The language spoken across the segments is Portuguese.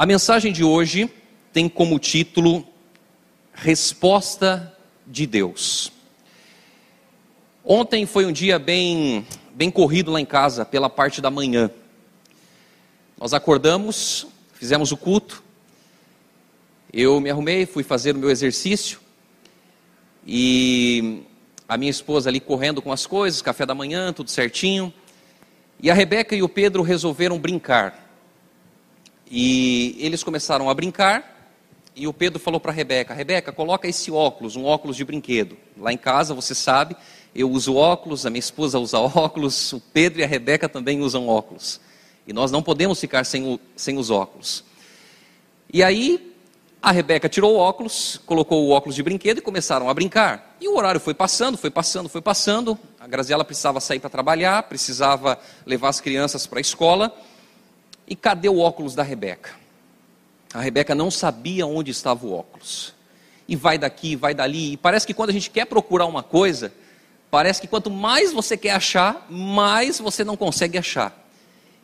A mensagem de hoje tem como título Resposta de Deus. Ontem foi um dia bem, bem corrido lá em casa, pela parte da manhã. Nós acordamos, fizemos o culto, eu me arrumei, fui fazer o meu exercício e a minha esposa ali correndo com as coisas, café da manhã, tudo certinho. E a Rebeca e o Pedro resolveram brincar. E eles começaram a brincar, e o Pedro falou para a Rebeca: Rebeca, coloca esse óculos, um óculos de brinquedo. Lá em casa, você sabe, eu uso óculos, a minha esposa usa óculos, o Pedro e a Rebeca também usam óculos. E nós não podemos ficar sem, o, sem os óculos. E aí, a Rebeca tirou o óculos, colocou o óculos de brinquedo e começaram a brincar. E o horário foi passando, foi passando, foi passando. A Graziela precisava sair para trabalhar, precisava levar as crianças para a escola. E cadê o óculos da Rebeca? A Rebeca não sabia onde estava o óculos. E vai daqui, vai dali. E parece que quando a gente quer procurar uma coisa, parece que quanto mais você quer achar, mais você não consegue achar.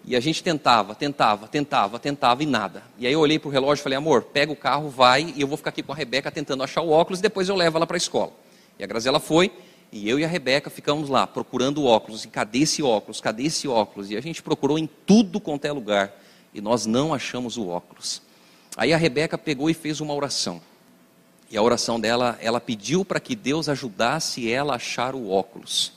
E a gente tentava, tentava, tentava, tentava e nada. E aí eu olhei para o relógio e falei, amor, pega o carro, vai, e eu vou ficar aqui com a Rebeca tentando achar o óculos e depois eu levo ela para a escola. E a Graziela foi, e eu e a Rebeca ficamos lá procurando óculos. E cadê esse óculos? Cadê esse óculos? E a gente procurou em tudo quanto é lugar. E nós não achamos o óculos. Aí a Rebeca pegou e fez uma oração. E a oração dela, ela pediu para que Deus ajudasse ela a achar o óculos.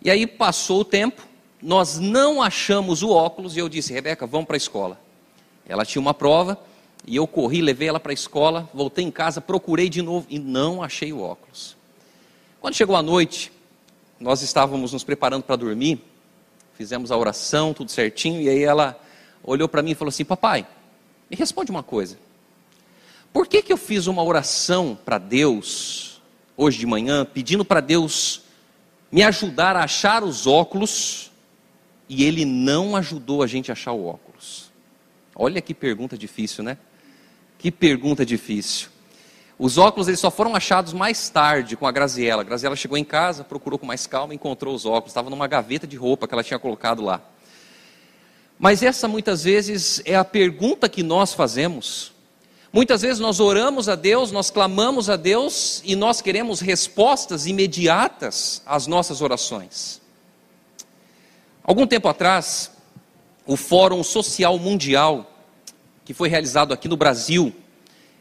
E aí passou o tempo, nós não achamos o óculos e eu disse: Rebeca, vamos para a escola. Ela tinha uma prova e eu corri, levei ela para a escola, voltei em casa, procurei de novo e não achei o óculos. Quando chegou a noite, nós estávamos nos preparando para dormir, fizemos a oração, tudo certinho, e aí ela olhou para mim e falou assim: Papai, me responde uma coisa. Por que, que eu fiz uma oração para Deus, hoje de manhã, pedindo para Deus me ajudar a achar os óculos, e Ele não ajudou a gente a achar o óculos? Olha que pergunta difícil, né? Que pergunta difícil. Os óculos eles só foram achados mais tarde com a Graziella. A Graziella chegou em casa, procurou com mais calma, encontrou os óculos. Estava numa gaveta de roupa que ela tinha colocado lá. Mas essa muitas vezes é a pergunta que nós fazemos. Muitas vezes nós oramos a Deus, nós clamamos a Deus e nós queremos respostas imediatas às nossas orações. Algum tempo atrás, o Fórum Social Mundial, que foi realizado aqui no Brasil,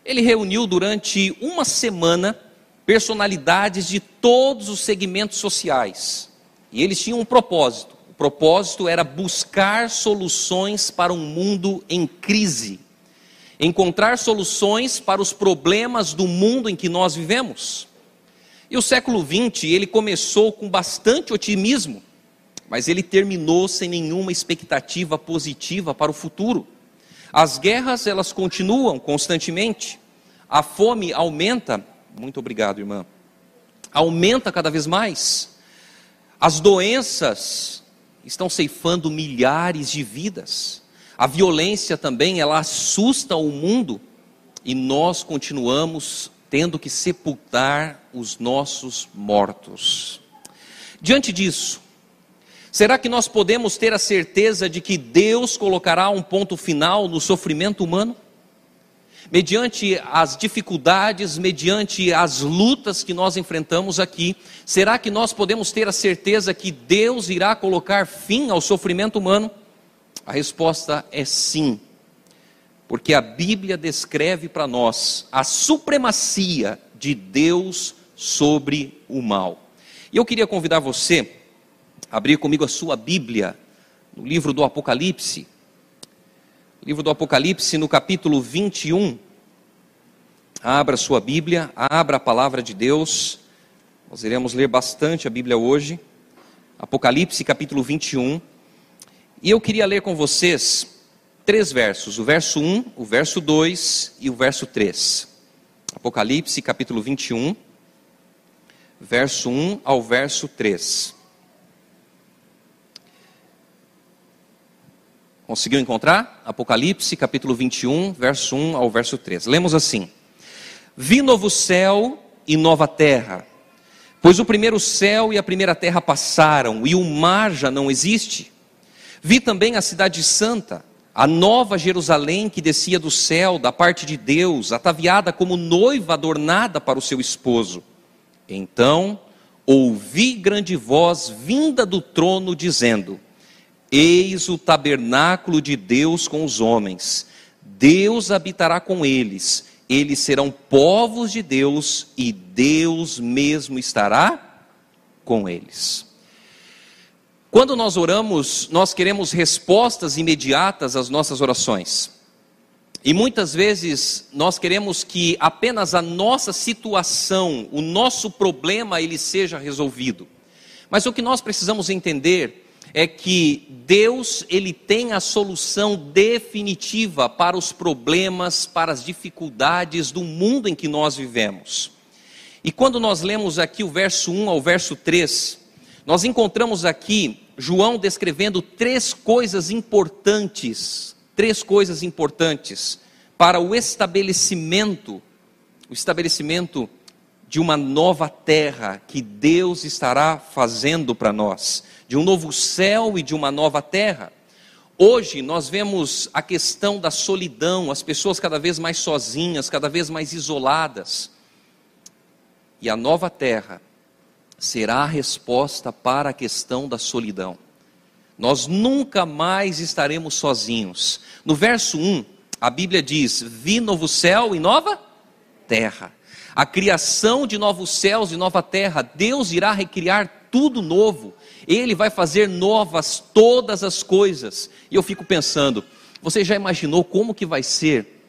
ele reuniu durante uma semana personalidades de todos os segmentos sociais. E eles tinham um propósito. O propósito era buscar soluções para um mundo em crise. Encontrar soluções para os problemas do mundo em que nós vivemos. E o século XX, ele começou com bastante otimismo, mas ele terminou sem nenhuma expectativa positiva para o futuro. As guerras, elas continuam constantemente. A fome aumenta. Muito obrigado, irmã. Aumenta cada vez mais. As doenças estão ceifando milhares de vidas. A violência também, ela assusta o mundo e nós continuamos tendo que sepultar os nossos mortos. Diante disso, Será que nós podemos ter a certeza de que Deus colocará um ponto final no sofrimento humano? Mediante as dificuldades, mediante as lutas que nós enfrentamos aqui, será que nós podemos ter a certeza que Deus irá colocar fim ao sofrimento humano? A resposta é sim, porque a Bíblia descreve para nós a supremacia de Deus sobre o mal. E eu queria convidar você abrir comigo a sua Bíblia no livro do Apocalipse. Livro do Apocalipse, no capítulo 21. Abra sua Bíblia, abra a palavra de Deus. Nós iremos ler bastante a Bíblia hoje. Apocalipse, capítulo 21. E eu queria ler com vocês três versos: o verso 1, o verso 2 e o verso 3. Apocalipse, capítulo 21, verso 1 ao verso 3. Conseguiu encontrar? Apocalipse, capítulo 21, verso 1 ao verso 3. Lemos assim: Vi novo céu e nova terra, pois o primeiro céu e a primeira terra passaram, e o mar já não existe. Vi também a cidade santa, a nova Jerusalém que descia do céu, da parte de Deus, ataviada como noiva adornada para o seu esposo. Então ouvi grande voz vinda do trono dizendo: Eis o tabernáculo de Deus com os homens. Deus habitará com eles. Eles serão povos de Deus e Deus mesmo estará com eles. Quando nós oramos, nós queremos respostas imediatas às nossas orações. E muitas vezes nós queremos que apenas a nossa situação, o nosso problema, ele seja resolvido. Mas o que nós precisamos entender é que Deus, ele tem a solução definitiva para os problemas, para as dificuldades do mundo em que nós vivemos. E quando nós lemos aqui o verso 1 ao verso 3, nós encontramos aqui João descrevendo três coisas importantes, três coisas importantes para o estabelecimento, o estabelecimento de uma nova terra que Deus estará fazendo para nós, de um novo céu e de uma nova terra. Hoje nós vemos a questão da solidão, as pessoas cada vez mais sozinhas, cada vez mais isoladas. E a nova terra será a resposta para a questão da solidão. Nós nunca mais estaremos sozinhos. No verso 1, a Bíblia diz: Vi novo céu e nova terra. A criação de novos céus e nova terra, Deus irá recriar tudo novo. Ele vai fazer novas todas as coisas. E eu fico pensando, você já imaginou como que vai ser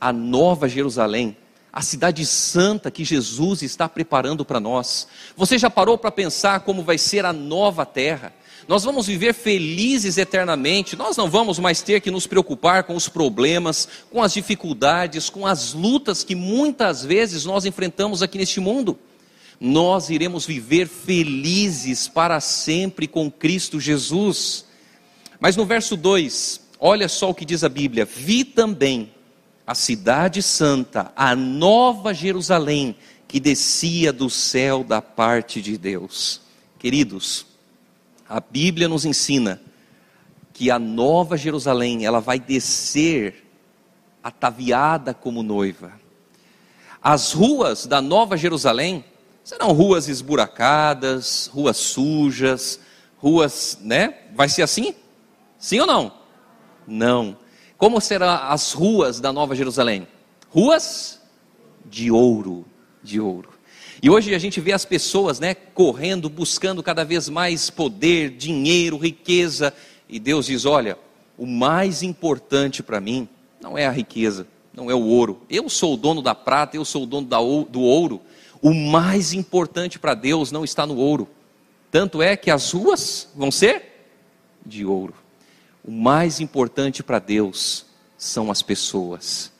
a nova Jerusalém? a cidade santa que Jesus está preparando para nós. Você já parou para pensar como vai ser a nova terra? Nós vamos viver felizes eternamente, nós não vamos mais ter que nos preocupar com os problemas, com as dificuldades, com as lutas que muitas vezes nós enfrentamos aqui neste mundo. Nós iremos viver felizes para sempre com Cristo Jesus. Mas no verso 2, olha só o que diz a Bíblia: Vi também a cidade santa, a nova Jerusalém, que descia do céu da parte de Deus. Queridos, a Bíblia nos ensina que a nova Jerusalém, ela vai descer ataviada como noiva. As ruas da nova Jerusalém serão ruas esburacadas, ruas sujas, ruas, né? Vai ser assim? Sim ou não? Não. Como serão as ruas da Nova Jerusalém? Ruas de ouro, de ouro. E hoje a gente vê as pessoas, né, correndo, buscando cada vez mais poder, dinheiro, riqueza, e Deus diz: "Olha, o mais importante para mim não é a riqueza, não é o ouro. Eu sou o dono da prata, eu sou o dono do ouro. O mais importante para Deus não está no ouro. Tanto é que as ruas vão ser de ouro. O mais importante para Deus são as pessoas.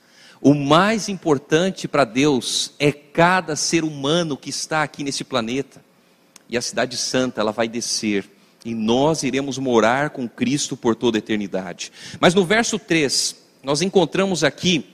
O mais importante para Deus é cada ser humano que está aqui nesse planeta. E a cidade santa, ela vai descer e nós iremos morar com Cristo por toda a eternidade. Mas no verso 3, nós encontramos aqui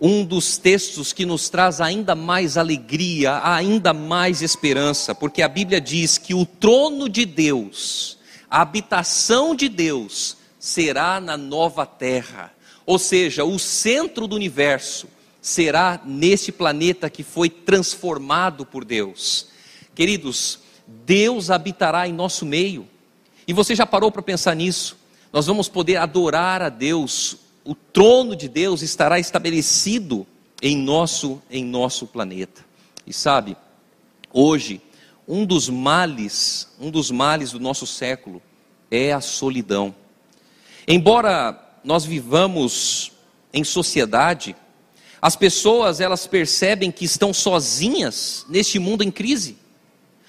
um dos textos que nos traz ainda mais alegria, ainda mais esperança, porque a Bíblia diz que o trono de Deus a habitação de Deus será na nova terra, ou seja, o centro do universo será nesse planeta que foi transformado por Deus. Queridos, Deus habitará em nosso meio. E você já parou para pensar nisso? Nós vamos poder adorar a Deus. O trono de Deus estará estabelecido em nosso em nosso planeta. E sabe, hoje um dos males, um dos males do nosso século é a solidão. Embora nós vivamos em sociedade, as pessoas elas percebem que estão sozinhas neste mundo em crise.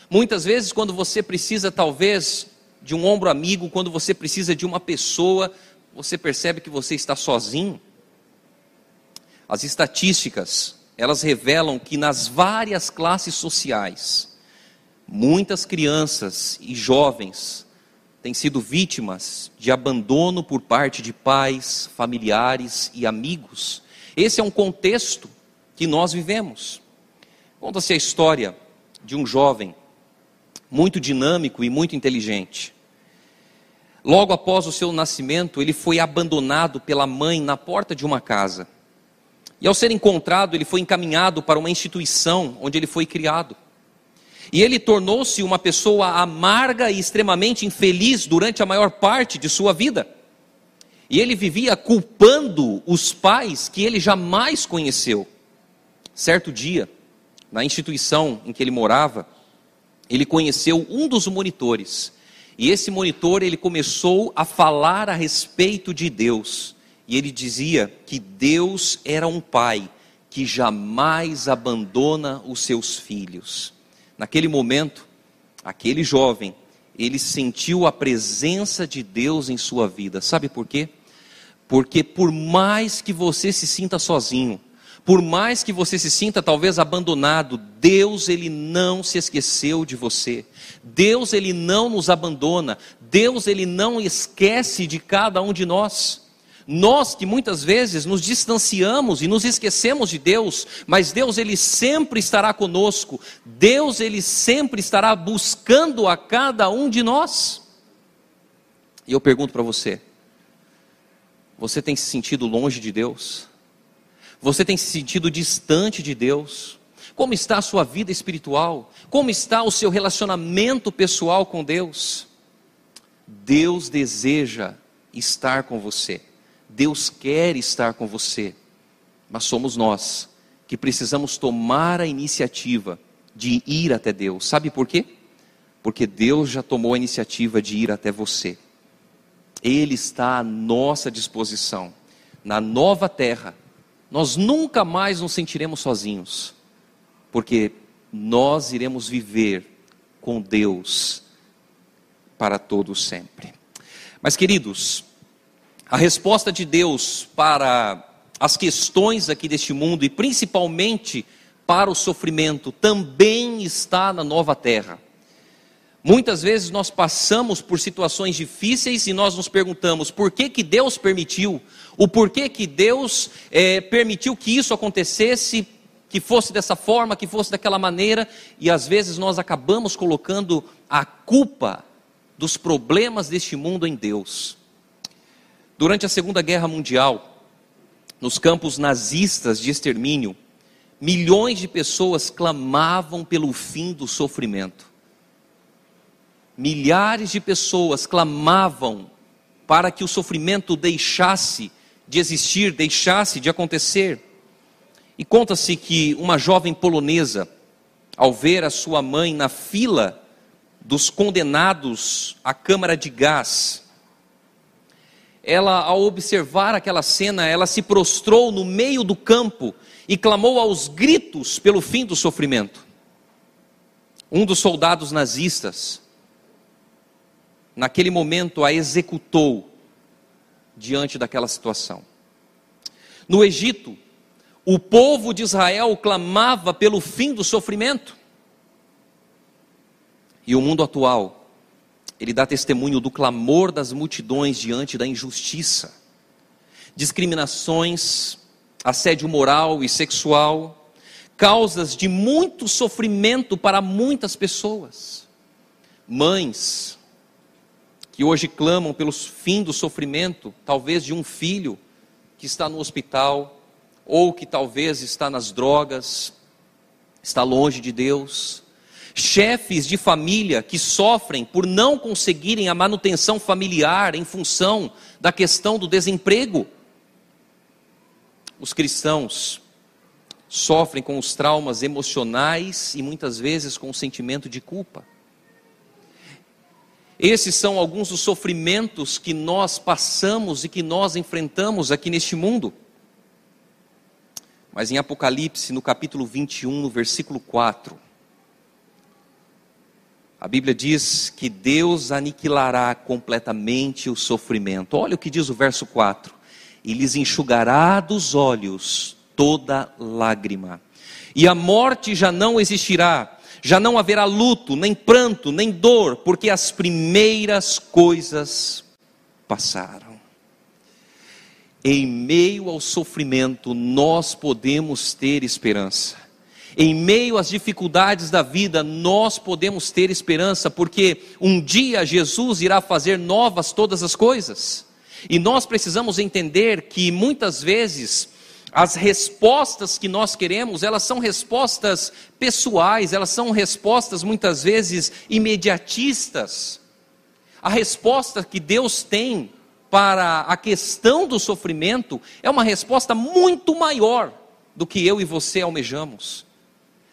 Muitas vezes quando você precisa talvez de um ombro amigo, quando você precisa de uma pessoa, você percebe que você está sozinho. As estatísticas, elas revelam que nas várias classes sociais, Muitas crianças e jovens têm sido vítimas de abandono por parte de pais, familiares e amigos. Esse é um contexto que nós vivemos. Conta-se a história de um jovem muito dinâmico e muito inteligente. Logo após o seu nascimento, ele foi abandonado pela mãe na porta de uma casa. E ao ser encontrado, ele foi encaminhado para uma instituição onde ele foi criado. E ele tornou-se uma pessoa amarga e extremamente infeliz durante a maior parte de sua vida. E ele vivia culpando os pais que ele jamais conheceu. Certo dia, na instituição em que ele morava, ele conheceu um dos monitores. E esse monitor, ele começou a falar a respeito de Deus. E ele dizia que Deus era um pai que jamais abandona os seus filhos. Naquele momento, aquele jovem, ele sentiu a presença de Deus em sua vida. Sabe por quê? Porque por mais que você se sinta sozinho, por mais que você se sinta talvez abandonado, Deus ele não se esqueceu de você. Deus ele não nos abandona. Deus ele não esquece de cada um de nós. Nós que muitas vezes nos distanciamos e nos esquecemos de Deus, mas Deus ele sempre estará conosco. Deus ele sempre estará buscando a cada um de nós. E eu pergunto para você: você tem se sentido longe de Deus? Você tem se sentido distante de Deus? Como está a sua vida espiritual? Como está o seu relacionamento pessoal com Deus? Deus deseja estar com você. Deus quer estar com você. Mas somos nós que precisamos tomar a iniciativa de ir até Deus. Sabe por quê? Porque Deus já tomou a iniciativa de ir até você. Ele está à nossa disposição. Na nova terra, nós nunca mais nos sentiremos sozinhos, porque nós iremos viver com Deus para todo sempre. Mas queridos, a resposta de Deus para as questões aqui deste mundo e principalmente para o sofrimento também está na nova terra. Muitas vezes nós passamos por situações difíceis e nós nos perguntamos por que, que Deus permitiu, o porquê que Deus é, permitiu que isso acontecesse, que fosse dessa forma, que fosse daquela maneira, e às vezes nós acabamos colocando a culpa dos problemas deste mundo em Deus. Durante a Segunda Guerra Mundial, nos campos nazistas de extermínio, milhões de pessoas clamavam pelo fim do sofrimento milhares de pessoas clamavam para que o sofrimento deixasse de existir, deixasse de acontecer. E conta-se que uma jovem polonesa, ao ver a sua mãe na fila dos condenados à câmara de gás, ela, ao observar aquela cena, ela se prostrou no meio do campo e clamou aos gritos pelo fim do sofrimento. Um dos soldados nazistas, naquele momento a executou diante daquela situação. No Egito, o povo de Israel clamava pelo fim do sofrimento. E o mundo atual, ele dá testemunho do clamor das multidões diante da injustiça, discriminações, assédio moral e sexual, causas de muito sofrimento para muitas pessoas. Mães, que hoje clamam pelo fim do sofrimento, talvez de um filho que está no hospital, ou que talvez está nas drogas, está longe de Deus. Chefes de família que sofrem por não conseguirem a manutenção familiar em função da questão do desemprego. Os cristãos sofrem com os traumas emocionais e muitas vezes com o sentimento de culpa. Esses são alguns dos sofrimentos que nós passamos e que nós enfrentamos aqui neste mundo. Mas em Apocalipse, no capítulo 21, no versículo 4, a Bíblia diz que Deus aniquilará completamente o sofrimento. Olha o que diz o verso 4: E lhes enxugará dos olhos toda lágrima, e a morte já não existirá já não haverá luto, nem pranto, nem dor, porque as primeiras coisas passaram. Em meio ao sofrimento, nós podemos ter esperança. Em meio às dificuldades da vida, nós podemos ter esperança, porque um dia Jesus irá fazer novas todas as coisas. E nós precisamos entender que muitas vezes as respostas que nós queremos, elas são respostas pessoais, elas são respostas muitas vezes imediatistas. A resposta que Deus tem para a questão do sofrimento é uma resposta muito maior do que eu e você almejamos.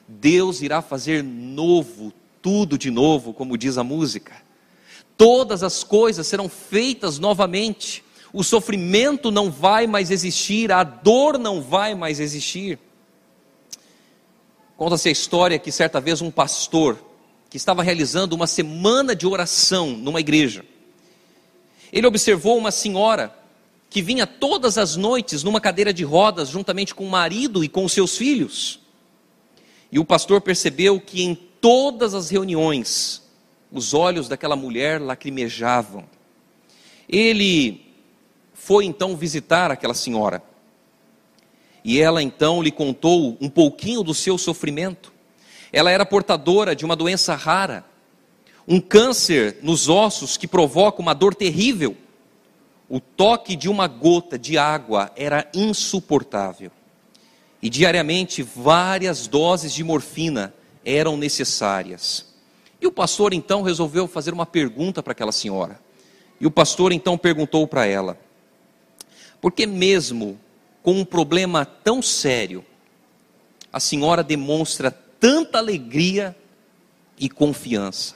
Deus irá fazer novo, tudo de novo, como diz a música. Todas as coisas serão feitas novamente. O sofrimento não vai mais existir, a dor não vai mais existir. Conta-se a história que certa vez um pastor que estava realizando uma semana de oração numa igreja. Ele observou uma senhora que vinha todas as noites numa cadeira de rodas, juntamente com o marido e com seus filhos. E o pastor percebeu que em todas as reuniões, os olhos daquela mulher lacrimejavam. Ele foi então visitar aquela senhora. E ela então lhe contou um pouquinho do seu sofrimento. Ela era portadora de uma doença rara, um câncer nos ossos que provoca uma dor terrível. O toque de uma gota de água era insuportável. E diariamente várias doses de morfina eram necessárias. E o pastor então resolveu fazer uma pergunta para aquela senhora. E o pastor então perguntou para ela: Por que mesmo com um problema tão sério, a senhora demonstra tanta alegria e confiança.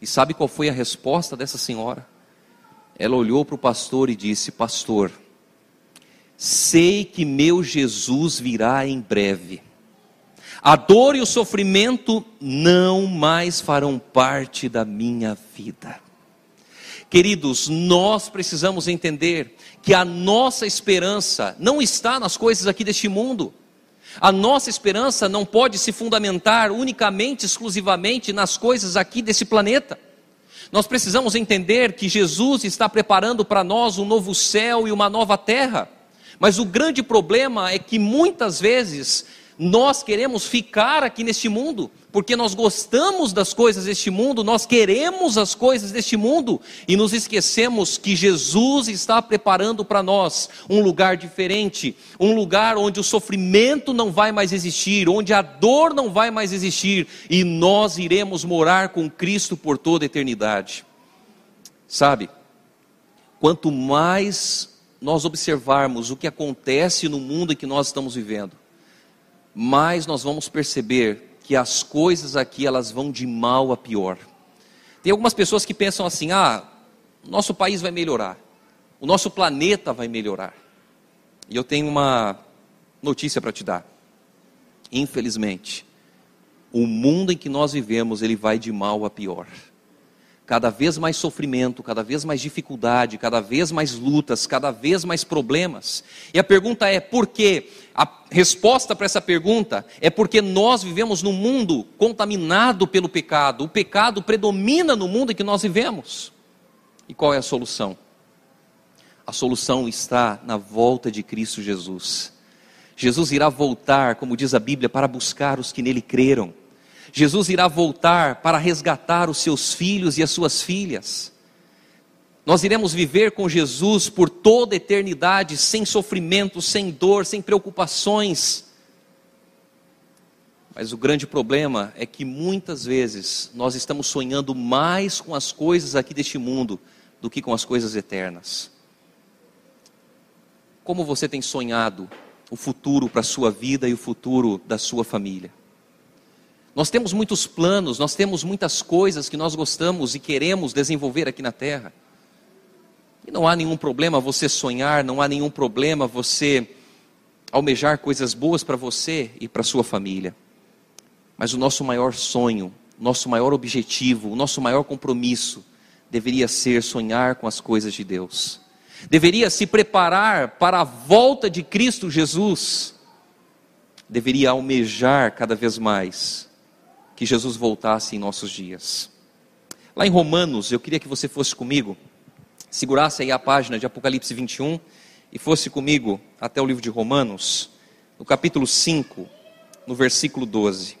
E sabe qual foi a resposta dessa senhora? Ela olhou para o pastor e disse: Pastor, sei que meu Jesus virá em breve. A dor e o sofrimento não mais farão parte da minha vida. Queridos, nós precisamos entender que a nossa esperança não está nas coisas aqui deste mundo. A nossa esperança não pode se fundamentar unicamente, exclusivamente nas coisas aqui desse planeta. Nós precisamos entender que Jesus está preparando para nós um novo céu e uma nova terra. Mas o grande problema é que muitas vezes nós queremos ficar aqui neste mundo, porque nós gostamos das coisas deste mundo, nós queremos as coisas deste mundo e nos esquecemos que Jesus está preparando para nós um lugar diferente, um lugar onde o sofrimento não vai mais existir, onde a dor não vai mais existir e nós iremos morar com Cristo por toda a eternidade. Sabe? Quanto mais nós observarmos o que acontece no mundo em que nós estamos vivendo, mais nós vamos perceber que as coisas aqui elas vão de mal a pior. Tem algumas pessoas que pensam assim: ah, nosso país vai melhorar, o nosso planeta vai melhorar. E eu tenho uma notícia para te dar. Infelizmente, o mundo em que nós vivemos ele vai de mal a pior cada vez mais sofrimento, cada vez mais dificuldade, cada vez mais lutas, cada vez mais problemas. E a pergunta é por quê? A resposta para essa pergunta é porque nós vivemos num mundo contaminado pelo pecado. O pecado predomina no mundo em que nós vivemos. E qual é a solução? A solução está na volta de Cristo Jesus. Jesus irá voltar, como diz a Bíblia, para buscar os que nele creram. Jesus irá voltar para resgatar os seus filhos e as suas filhas. Nós iremos viver com Jesus por toda a eternidade, sem sofrimento, sem dor, sem preocupações. Mas o grande problema é que muitas vezes nós estamos sonhando mais com as coisas aqui deste mundo do que com as coisas eternas. Como você tem sonhado o futuro para a sua vida e o futuro da sua família? Nós temos muitos planos, nós temos muitas coisas que nós gostamos e queremos desenvolver aqui na terra. E não há nenhum problema você sonhar, não há nenhum problema você almejar coisas boas para você e para sua família. Mas o nosso maior sonho, nosso maior objetivo, o nosso maior compromisso deveria ser sonhar com as coisas de Deus. Deveria se preparar para a volta de Cristo Jesus. Deveria almejar cada vez mais que Jesus voltasse em nossos dias. Lá em Romanos, eu queria que você fosse comigo, segurasse aí a página de Apocalipse 21 e fosse comigo até o livro de Romanos, no capítulo 5, no versículo 12.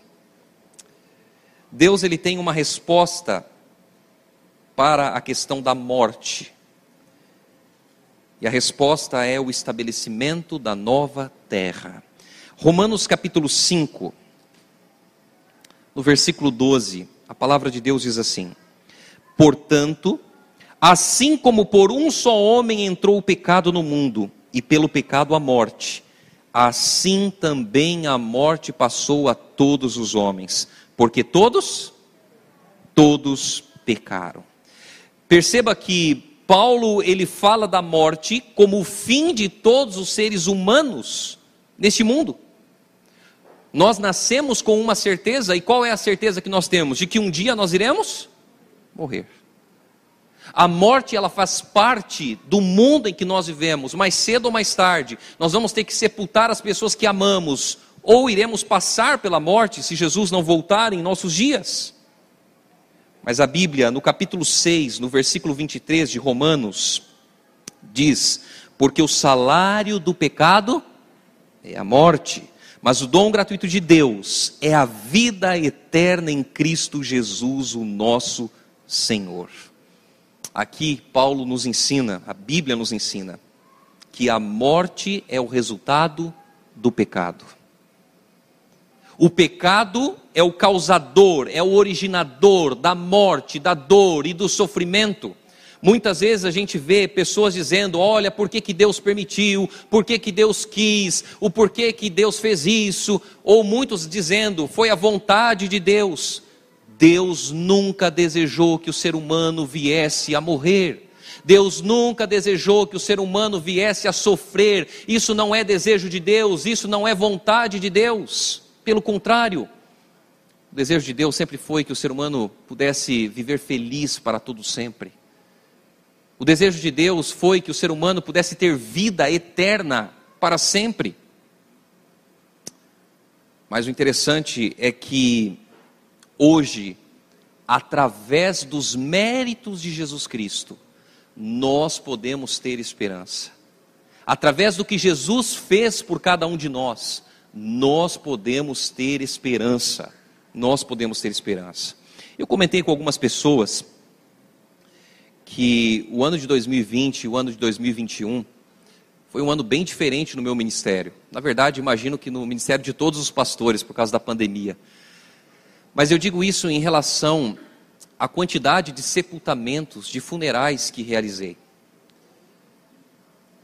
Deus ele tem uma resposta para a questão da morte. E a resposta é o estabelecimento da nova terra. Romanos capítulo 5, no versículo 12, a palavra de Deus diz assim: Portanto, assim como por um só homem entrou o pecado no mundo, e pelo pecado a morte, assim também a morte passou a todos os homens, porque todos, todos pecaram. Perceba que Paulo ele fala da morte como o fim de todos os seres humanos neste mundo. Nós nascemos com uma certeza, e qual é a certeza que nós temos? De que um dia nós iremos morrer. A morte ela faz parte do mundo em que nós vivemos, mais cedo ou mais tarde. Nós vamos ter que sepultar as pessoas que amamos, ou iremos passar pela morte se Jesus não voltar em nossos dias. Mas a Bíblia, no capítulo 6, no versículo 23 de Romanos, diz: Porque o salário do pecado é a morte, mas o dom gratuito de Deus é a vida eterna em Cristo Jesus, o nosso Senhor. Aqui, Paulo nos ensina, a Bíblia nos ensina, que a morte é o resultado do pecado. O pecado é o causador, é o originador da morte, da dor e do sofrimento. Muitas vezes a gente vê pessoas dizendo: olha, por que, que Deus permitiu, por que, que Deus quis, o porquê que Deus fez isso, ou muitos dizendo: foi a vontade de Deus. Deus nunca desejou que o ser humano viesse a morrer. Deus nunca desejou que o ser humano viesse a sofrer. Isso não é desejo de Deus, isso não é vontade de Deus. Pelo contrário, o desejo de Deus sempre foi que o ser humano pudesse viver feliz para todo sempre. O desejo de Deus foi que o ser humano pudesse ter vida eterna para sempre. Mas o interessante é que hoje, através dos méritos de Jesus Cristo, nós podemos ter esperança. Através do que Jesus fez por cada um de nós, nós podemos ter esperança. Nós podemos ter esperança. Eu comentei com algumas pessoas que o ano de 2020 e o ano de 2021 foi um ano bem diferente no meu ministério. Na verdade, imagino que no ministério de todos os pastores, por causa da pandemia. Mas eu digo isso em relação à quantidade de sepultamentos, de funerais que realizei.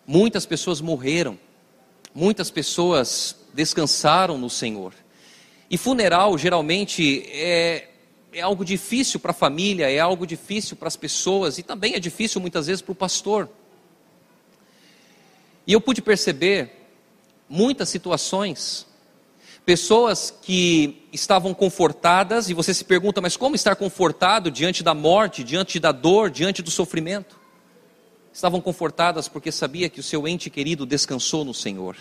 Muitas pessoas morreram, muitas pessoas descansaram no Senhor. E funeral geralmente é, é algo difícil para a família, é algo difícil para as pessoas e também é difícil muitas vezes para o pastor. E eu pude perceber muitas situações, pessoas que estavam confortadas, e você se pergunta, mas como estar confortado diante da morte, diante da dor, diante do sofrimento? Estavam confortadas porque sabia que o seu ente querido descansou no Senhor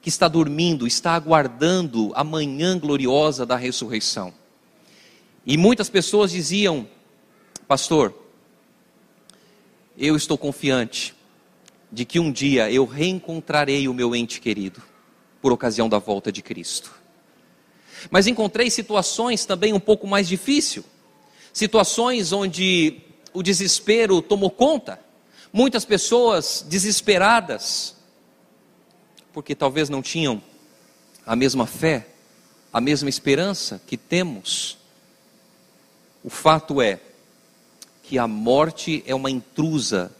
que está dormindo, está aguardando a manhã gloriosa da ressurreição. E muitas pessoas diziam, pastor, eu estou confiante de que um dia eu reencontrarei o meu ente querido, por ocasião da volta de Cristo. Mas encontrei situações também um pouco mais difíceis, situações onde o desespero tomou conta, muitas pessoas desesperadas, porque talvez não tinham a mesma fé, a mesma esperança que temos. O fato é que a morte é uma intrusa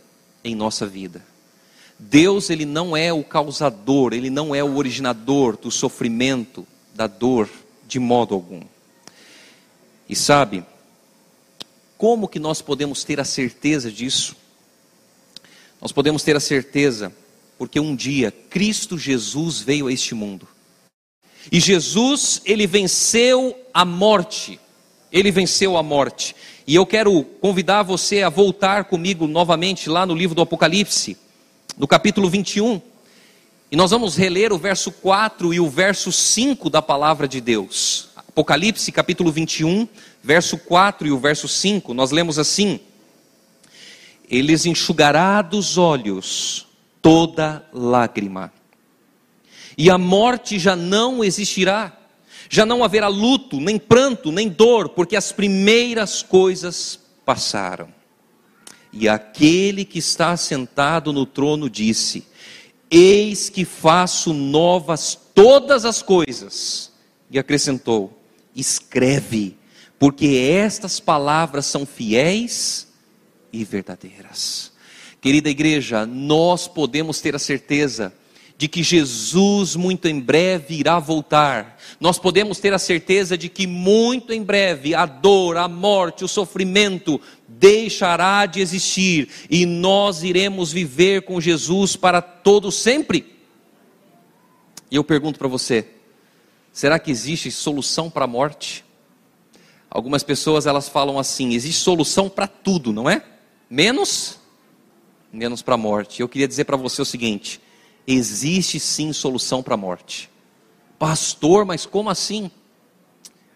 em nossa vida. Deus, ele não é o causador, ele não é o originador do sofrimento, da dor, de modo algum. E sabe, como que nós podemos ter a certeza disso? Nós podemos ter a certeza porque um dia Cristo Jesus veio a este mundo. E Jesus, ele venceu a morte. Ele venceu a morte. E eu quero convidar você a voltar comigo novamente lá no livro do Apocalipse, no capítulo 21. E nós vamos reler o verso 4 e o verso 5 da palavra de Deus. Apocalipse, capítulo 21, verso 4 e o verso 5. Nós lemos assim: Eles enxugará dos olhos toda lágrima. E a morte já não existirá, Já não haverá luto, nem pranto, nem dor, porque as primeiras coisas passaram. E aquele que está sentado no trono disse: Eis que faço novas todas as coisas. E acrescentou: Escreve, porque estas palavras são fiéis e verdadeiras. Querida igreja, nós podemos ter a certeza de que Jesus muito em breve irá voltar. Nós podemos ter a certeza de que muito em breve a dor, a morte, o sofrimento deixará de existir e nós iremos viver com Jesus para todo sempre. E eu pergunto para você, será que existe solução para a morte? Algumas pessoas elas falam assim, existe solução para tudo, não é? Menos menos para a morte. Eu queria dizer para você o seguinte: existe sim solução para a morte. Pastor, mas como assim?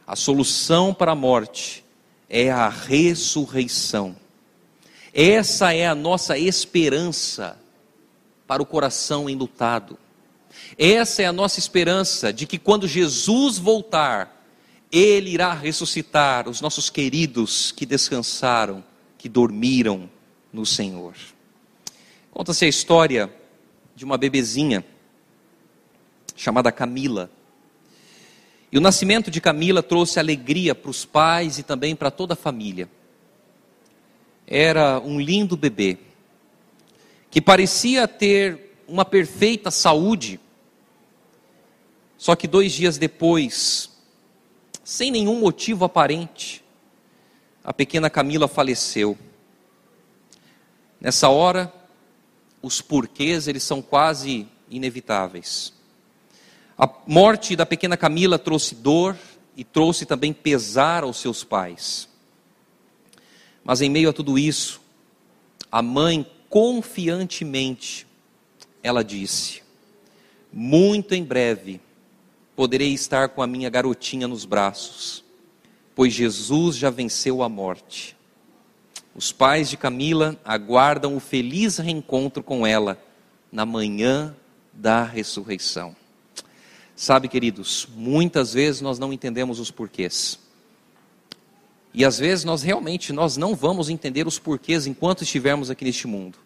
A solução para a morte é a ressurreição. Essa é a nossa esperança para o coração enlutado. Essa é a nossa esperança de que quando Jesus voltar, Ele irá ressuscitar os nossos queridos que descansaram, que dormiram no Senhor. Conta-se a história de uma bebezinha chamada Camila. E o nascimento de Camila trouxe alegria para os pais e também para toda a família. Era um lindo bebê, que parecia ter uma perfeita saúde, só que dois dias depois, sem nenhum motivo aparente, a pequena Camila faleceu. Nessa hora, os porquês eles são quase inevitáveis. A morte da pequena Camila trouxe dor e trouxe também pesar aos seus pais. Mas em meio a tudo isso, a mãe confiantemente ela disse: Muito em breve poderei estar com a minha garotinha nos braços, pois Jesus já venceu a morte. Os pais de Camila aguardam o feliz reencontro com ela na manhã da ressurreição. Sabe, queridos, muitas vezes nós não entendemos os porquês. E às vezes nós realmente nós não vamos entender os porquês enquanto estivermos aqui neste mundo.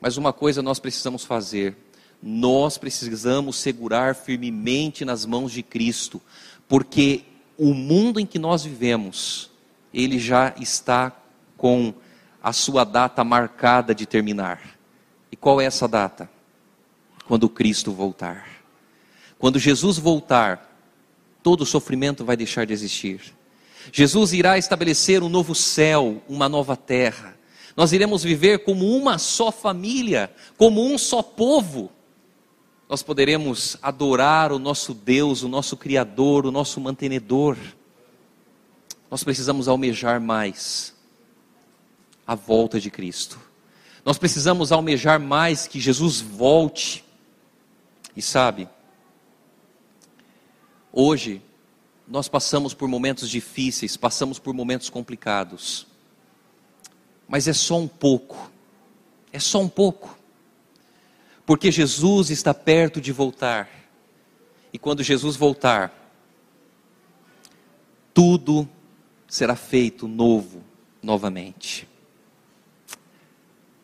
Mas uma coisa nós precisamos fazer, nós precisamos segurar firmemente nas mãos de Cristo, porque o mundo em que nós vivemos, ele já está com a sua data marcada de terminar. E qual é essa data? Quando Cristo voltar. Quando Jesus voltar, todo sofrimento vai deixar de existir. Jesus irá estabelecer um novo céu, uma nova terra. Nós iremos viver como uma só família, como um só povo. Nós poderemos adorar o nosso Deus, o nosso Criador, o nosso mantenedor. Nós precisamos almejar mais a volta de Cristo. Nós precisamos almejar mais que Jesus volte. E sabe, hoje nós passamos por momentos difíceis, passamos por momentos complicados. Mas é só um pouco. É só um pouco. Porque Jesus está perto de voltar. E quando Jesus voltar, tudo será feito novo novamente.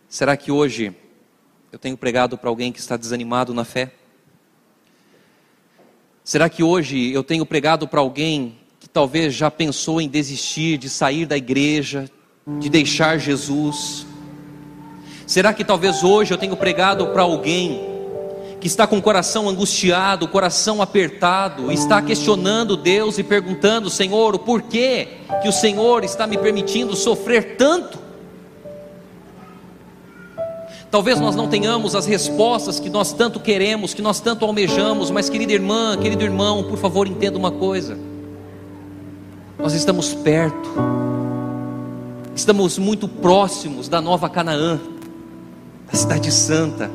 Será que hoje eu tenho pregado para alguém que está desanimado na fé? Será que hoje eu tenho pregado para alguém que talvez já pensou em desistir, de sair da igreja, de deixar Jesus? Será que talvez hoje eu tenho pregado para alguém que está com o coração angustiado, o coração apertado, está questionando Deus e perguntando, Senhor, o porquê que o Senhor está me permitindo sofrer tanto? Talvez nós não tenhamos as respostas que nós tanto queremos, que nós tanto almejamos, mas querida irmã, querido irmão, por favor, entenda uma coisa. Nós estamos perto, estamos muito próximos da nova Canaã, da Cidade Santa,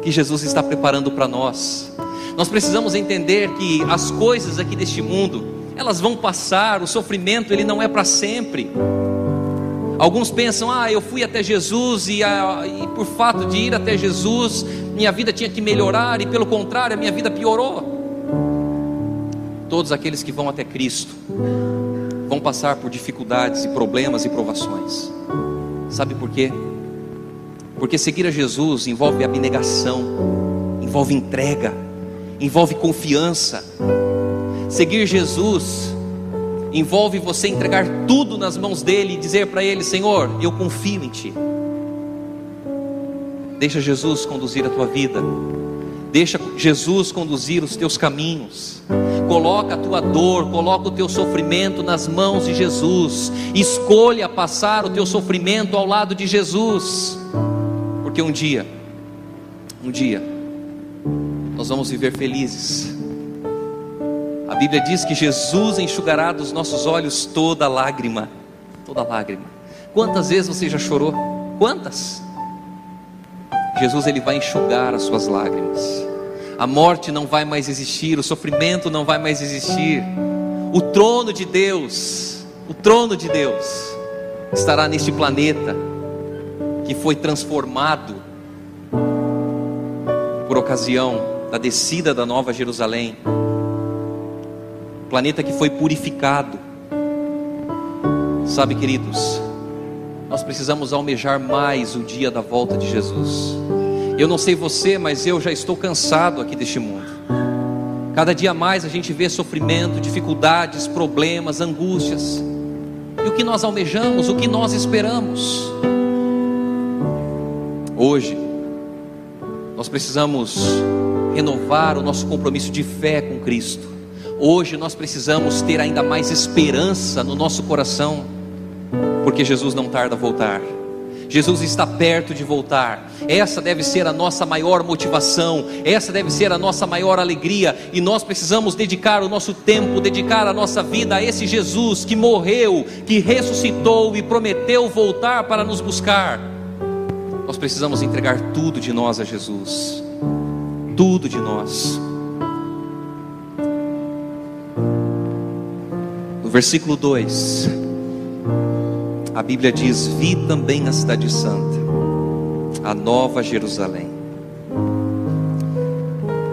que Jesus está preparando para nós. Nós precisamos entender que as coisas aqui deste mundo, elas vão passar, o sofrimento ele não é para sempre. Alguns pensam, ah, eu fui até Jesus e, a, e, por fato de ir até Jesus, minha vida tinha que melhorar e pelo contrário, a minha vida piorou. todos aqueles que vão até Cristo vão passar por dificuldades e problemas e provações. Sabe por quê? Porque seguir a Jesus envolve abnegação, envolve entrega, envolve confiança. Seguir Jesus envolve você entregar tudo nas mãos dele e dizer para ele: Senhor, eu confio em ti. Deixa Jesus conduzir a tua vida. Deixa Jesus conduzir os teus caminhos. Coloca a tua dor, coloca o teu sofrimento nas mãos de Jesus. Escolha passar o teu sofrimento ao lado de Jesus. Porque um dia, um dia, nós vamos viver felizes. Bíblia diz que Jesus enxugará dos nossos olhos toda lágrima, toda lágrima. Quantas vezes você já chorou? Quantas? Jesus ele vai enxugar as suas lágrimas. A morte não vai mais existir, o sofrimento não vai mais existir. O trono de Deus, o trono de Deus estará neste planeta que foi transformado por ocasião da descida da Nova Jerusalém. Planeta que foi purificado. Sabe, queridos, nós precisamos almejar mais o dia da volta de Jesus. Eu não sei você, mas eu já estou cansado aqui deste mundo. Cada dia mais a gente vê sofrimento, dificuldades, problemas, angústias. E o que nós almejamos, o que nós esperamos? Hoje, nós precisamos renovar o nosso compromisso de fé com Cristo. Hoje nós precisamos ter ainda mais esperança no nosso coração porque Jesus não tarda a voltar. Jesus está perto de voltar. Essa deve ser a nossa maior motivação, essa deve ser a nossa maior alegria, e nós precisamos dedicar o nosso tempo, dedicar a nossa vida a esse Jesus que morreu, que ressuscitou e prometeu voltar para nos buscar. Nós precisamos entregar tudo de nós a Jesus, tudo de nós. Versículo 2 a Bíblia diz: Vi também a Cidade Santa, a Nova Jerusalém.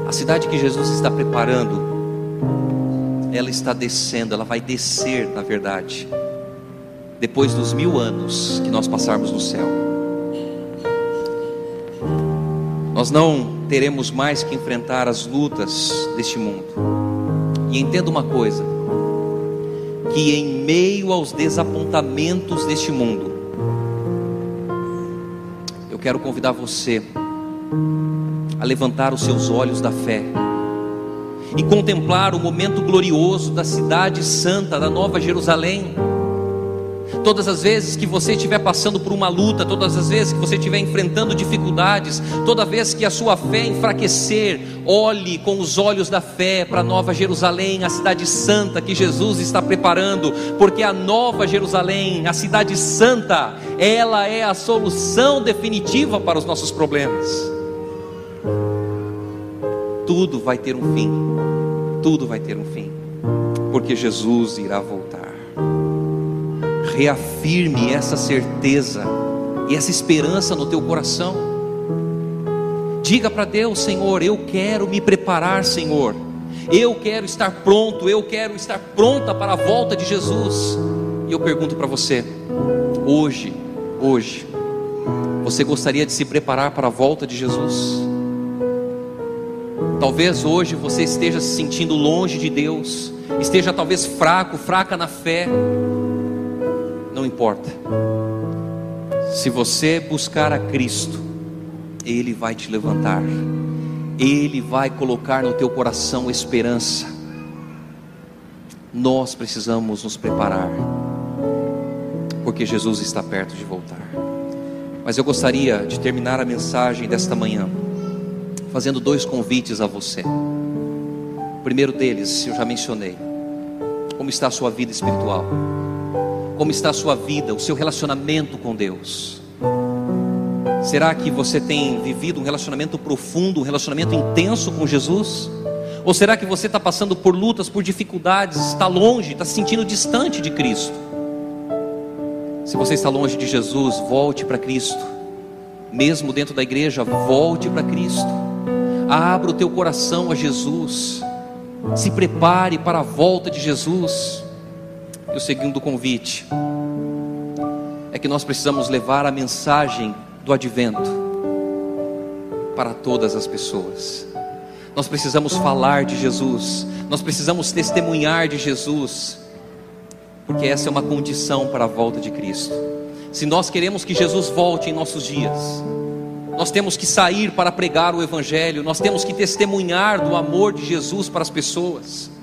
A cidade que Jesus está preparando, ela está descendo, ela vai descer, na verdade, depois dos mil anos que nós passarmos no céu. Nós não teremos mais que enfrentar as lutas deste mundo. E entenda uma coisa: que em meio aos desapontamentos deste mundo, eu quero convidar você a levantar os seus olhos da fé e contemplar o momento glorioso da cidade santa, da Nova Jerusalém Todas as vezes que você estiver passando por uma luta, todas as vezes que você estiver enfrentando dificuldades, toda vez que a sua fé enfraquecer, olhe com os olhos da fé para Nova Jerusalém, a cidade santa que Jesus está preparando, porque a Nova Jerusalém, a cidade santa, ela é a solução definitiva para os nossos problemas. Tudo vai ter um fim, tudo vai ter um fim, porque Jesus irá voltar reafirme essa certeza e essa esperança no teu coração. Diga para Deus, Senhor, eu quero me preparar, Senhor. Eu quero estar pronto, eu quero estar pronta para a volta de Jesus. E eu pergunto para você, hoje, hoje, você gostaria de se preparar para a volta de Jesus? Talvez hoje você esteja se sentindo longe de Deus, esteja talvez fraco, fraca na fé, não importa. Se você buscar a Cristo, Ele vai te levantar, Ele vai colocar no teu coração esperança. Nós precisamos nos preparar, porque Jesus está perto de voltar. Mas eu gostaria de terminar a mensagem desta manhã, fazendo dois convites a você. O primeiro deles, eu já mencionei. Como está a sua vida espiritual? Como está a sua vida, o seu relacionamento com Deus? Será que você tem vivido um relacionamento profundo, um relacionamento intenso com Jesus? Ou será que você está passando por lutas, por dificuldades, está longe, está se sentindo distante de Cristo? Se você está longe de Jesus, volte para Cristo. Mesmo dentro da igreja, volte para Cristo. Abra o teu coração a Jesus. Se prepare para a volta de Jesus. E o segundo convite é que nós precisamos levar a mensagem do advento para todas as pessoas. Nós precisamos falar de Jesus, nós precisamos testemunhar de Jesus, porque essa é uma condição para a volta de Cristo. Se nós queremos que Jesus volte em nossos dias, nós temos que sair para pregar o Evangelho, nós temos que testemunhar do amor de Jesus para as pessoas.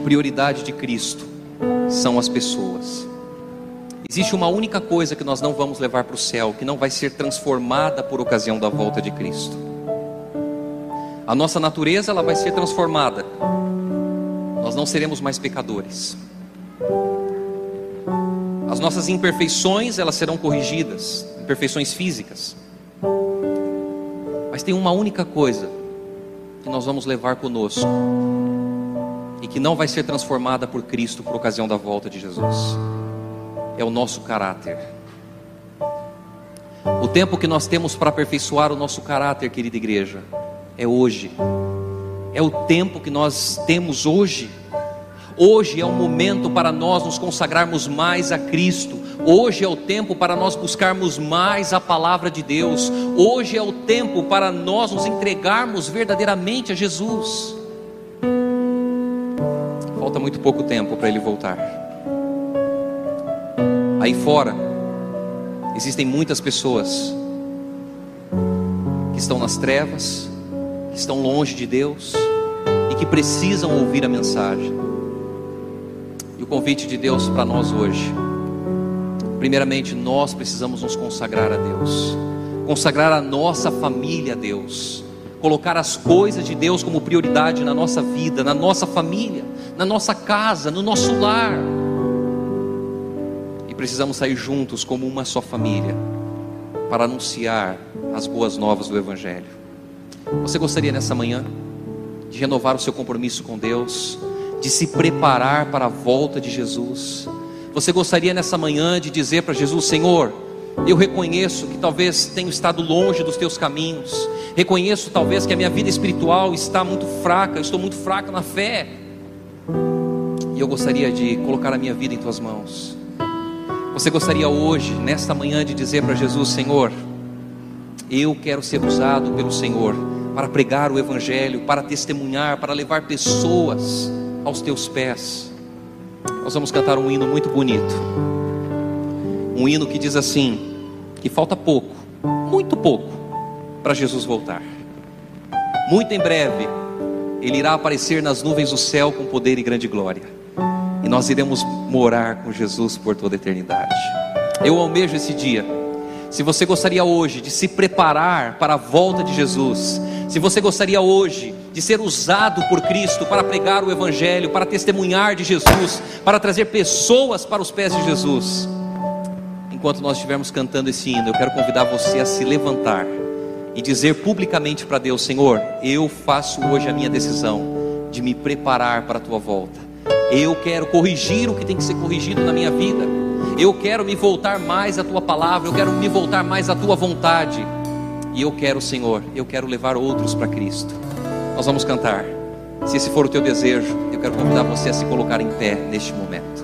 Prioridade de Cristo são as pessoas. Existe uma única coisa que nós não vamos levar para o céu, que não vai ser transformada por ocasião da volta de Cristo. A nossa natureza ela vai ser transformada. Nós não seremos mais pecadores. As nossas imperfeições elas serão corrigidas, imperfeições físicas. Mas tem uma única coisa que nós vamos levar conosco e que não vai ser transformada por Cristo por ocasião da volta de Jesus é o nosso caráter. O tempo que nós temos para aperfeiçoar o nosso caráter, querida igreja, é hoje. É o tempo que nós temos hoje. Hoje é o momento para nós nos consagrarmos mais a Cristo. Hoje é o tempo para nós buscarmos mais a palavra de Deus. Hoje é o tempo para nós nos entregarmos verdadeiramente a Jesus. Falta muito pouco tempo para ele voltar. Aí fora, existem muitas pessoas que estão nas trevas, que estão longe de Deus e que precisam ouvir a mensagem. E o convite de Deus para nós hoje, primeiramente, nós precisamos nos consagrar a Deus, consagrar a nossa família a Deus, colocar as coisas de Deus como prioridade na nossa vida, na nossa família, na nossa casa, no nosso lar precisamos sair juntos como uma só família para anunciar as boas novas do Evangelho. Você gostaria nessa manhã de renovar o seu compromisso com Deus, de se preparar para a volta de Jesus? Você gostaria nessa manhã de dizer para Jesus: Senhor, eu reconheço que talvez tenho estado longe dos teus caminhos, reconheço talvez que a minha vida espiritual está muito fraca, estou muito fraca na fé, e eu gostaria de colocar a minha vida em tuas mãos. Você gostaria hoje, nesta manhã, de dizer para Jesus: Senhor, eu quero ser usado pelo Senhor para pregar o Evangelho, para testemunhar, para levar pessoas aos teus pés. Nós vamos cantar um hino muito bonito. Um hino que diz assim: que falta pouco, muito pouco, para Jesus voltar. Muito em breve, Ele irá aparecer nas nuvens do céu com poder e grande glória e nós iremos morar com Jesus por toda a eternidade. Eu almejo esse dia. Se você gostaria hoje de se preparar para a volta de Jesus, se você gostaria hoje de ser usado por Cristo para pregar o Evangelho, para testemunhar de Jesus, para trazer pessoas para os pés de Jesus, enquanto nós estivermos cantando esse hino, eu quero convidar você a se levantar e dizer publicamente para Deus: Senhor, eu faço hoje a minha decisão de me preparar para a tua volta. Eu quero corrigir o que tem que ser corrigido na minha vida. Eu quero me voltar mais à tua palavra, eu quero me voltar mais à tua vontade. E eu quero, Senhor, eu quero levar outros para Cristo. Nós vamos cantar. Se esse for o teu desejo, eu quero convidar você a se colocar em pé neste momento.